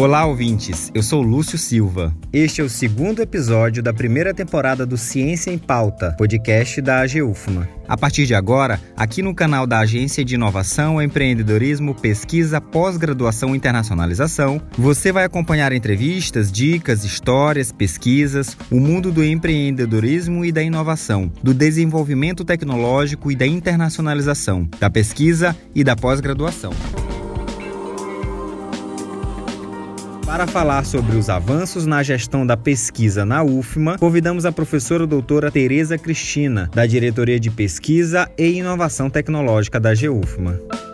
Olá, ouvintes. Eu sou Lúcio Silva. Este é o segundo episódio da primeira temporada do Ciência em Pauta, podcast da AGUFMA. A partir de agora, aqui no canal da Agência de Inovação, Empreendedorismo, Pesquisa, Pós-Graduação e Internacionalização, você vai acompanhar entrevistas, dicas, histórias, pesquisas, o mundo do empreendedorismo e da inovação, do desenvolvimento tecnológico e da internacionalização, da pesquisa e da pós-graduação. Para falar sobre os avanços na gestão da pesquisa na UFMA, convidamos a professora doutora Tereza Cristina, da Diretoria de Pesquisa e Inovação Tecnológica da GUFMA.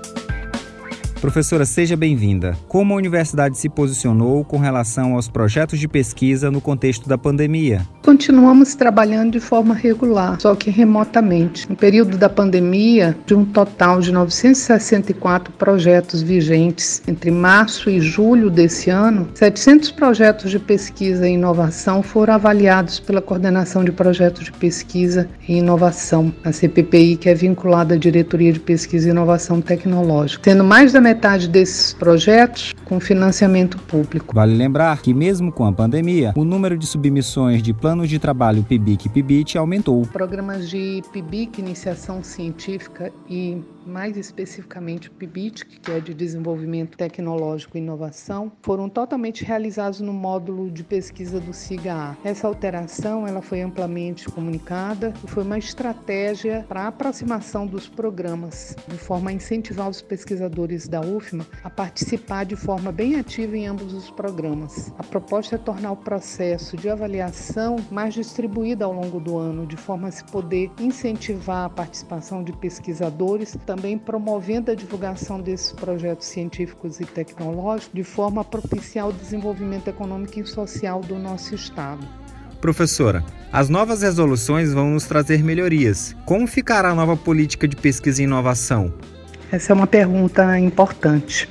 Professora, seja bem-vinda. Como a universidade se posicionou com relação aos projetos de pesquisa no contexto da pandemia? Continuamos trabalhando de forma regular, só que remotamente. No período da pandemia, de um total de 964 projetos vigentes entre março e julho desse ano, 700 projetos de pesquisa e inovação foram avaliados pela Coordenação de Projetos de Pesquisa e Inovação, a CPPI, que é vinculada à Diretoria de Pesquisa e Inovação Tecnológica, sendo mais da metade desses projetos com financiamento público. Vale lembrar que, mesmo com a pandemia, o número de submissões de planos de trabalho PIBIC e PIBIT aumentou. Programas de PIBIC, Iniciação Científica e mais especificamente PIBIT, que é de Desenvolvimento Tecnológico e Inovação, foram totalmente realizados no módulo de pesquisa do SIGA. Essa alteração ela foi amplamente comunicada e foi uma estratégia para a aproximação dos programas, de forma a incentivar os pesquisadores da UFMA a participar de forma bem ativa em ambos os programas. A proposta é tornar o processo de avaliação mais distribuído ao longo do ano, de forma a se poder incentivar a participação de pesquisadores, também promovendo a divulgação desses projetos científicos e tecnológicos, de forma a propiciar o desenvolvimento econômico e social do nosso Estado. Professora, as novas resoluções vão nos trazer melhorias. Como ficará a nova política de pesquisa e inovação? Essa é uma pergunta importante.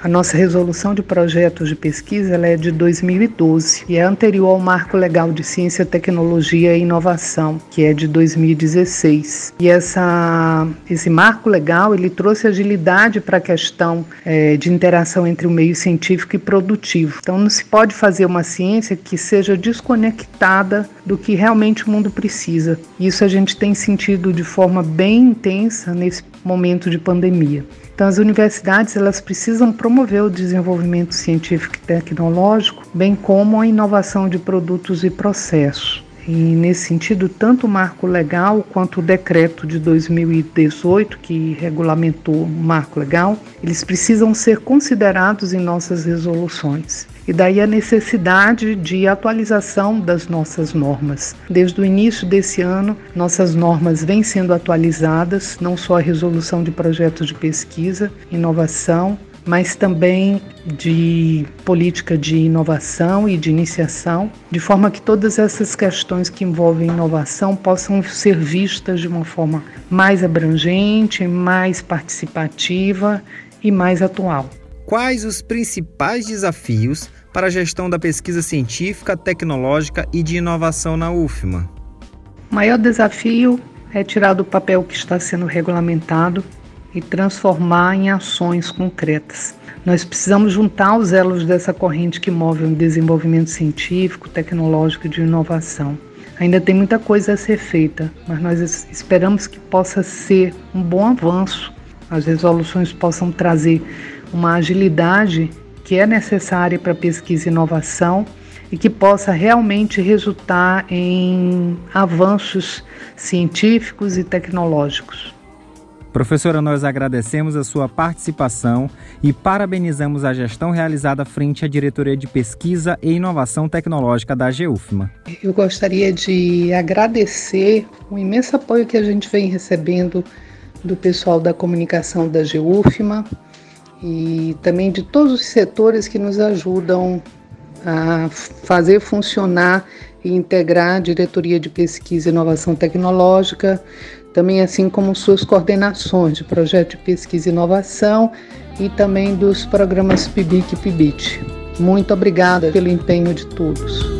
A nossa resolução de projetos de pesquisa é de 2012 e é anterior ao Marco Legal de Ciência, Tecnologia e Inovação, que é de 2016. E essa, esse marco legal ele trouxe agilidade para a questão é, de interação entre o meio científico e produtivo. Então não se pode fazer uma ciência que seja desconectada do que realmente o mundo precisa. Isso a gente tem sentido de forma bem intensa nesse momento de pandemia. Então, as universidades elas precisam promover o desenvolvimento científico e tecnológico, bem como a inovação de produtos e processos. E nesse sentido, tanto o marco legal quanto o decreto de 2018, que regulamentou o marco legal, eles precisam ser considerados em nossas resoluções. E daí a necessidade de atualização das nossas normas. Desde o início desse ano, nossas normas vêm sendo atualizadas, não só a resolução de projetos de pesquisa, inovação, mas também de política de inovação e de iniciação, de forma que todas essas questões que envolvem inovação possam ser vistas de uma forma mais abrangente, mais participativa e mais atual. Quais os principais desafios para a gestão da pesquisa científica, tecnológica e de inovação na UFMA? O maior desafio é tirar do papel que está sendo regulamentado e transformar em ações concretas. Nós precisamos juntar os elos dessa corrente que move o desenvolvimento científico, tecnológico e de inovação. Ainda tem muita coisa a ser feita, mas nós esperamos que possa ser um bom avanço, as resoluções possam trazer uma agilidade que é necessária para pesquisa e inovação e que possa realmente resultar em avanços científicos e tecnológicos. Professora, nós agradecemos a sua participação e parabenizamos a gestão realizada frente à Diretoria de Pesquisa e Inovação Tecnológica da GEUFMA. Eu gostaria de agradecer o imenso apoio que a gente vem recebendo do pessoal da comunicação da GEUFMA, e também de todos os setores que nos ajudam a fazer funcionar e integrar a diretoria de pesquisa e inovação tecnológica, também assim como suas coordenações de projeto de pesquisa e inovação e também dos programas PIBIC e PIBIT. Muito obrigada pelo empenho de todos.